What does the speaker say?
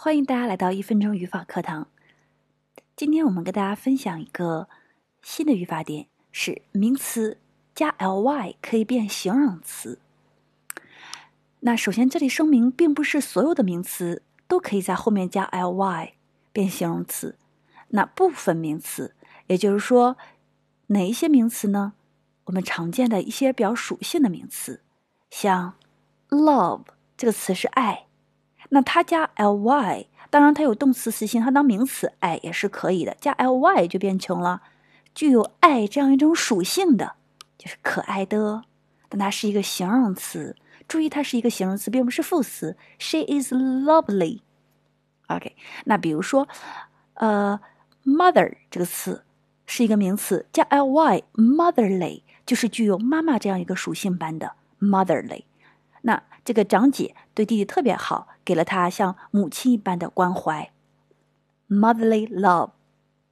欢迎大家来到一分钟语法课堂。今天我们跟大家分享一个新的语法点，是名词加 ly 可以变形容词。那首先这里声明，并不是所有的名词都可以在后面加 ly 变形容词。那部分名词，也就是说，哪一些名词呢？我们常见的一些表属性的名词，像 love 这个词是爱。那它加 ly，当然它有动词词性，它当名词爱也是可以的。加 ly 就变成了具有爱这样一种属性的，就是可爱的。但它是一个形容词，注意它是一个形容词，并不是副词。She is lovely。OK，那比如说，呃，mother 这个词是一个名词，加 ly，motherly 就是具有妈妈这样一个属性般的 motherly。那这个长姐对弟弟特别好，给了他像母亲一般的关怀，motherly love。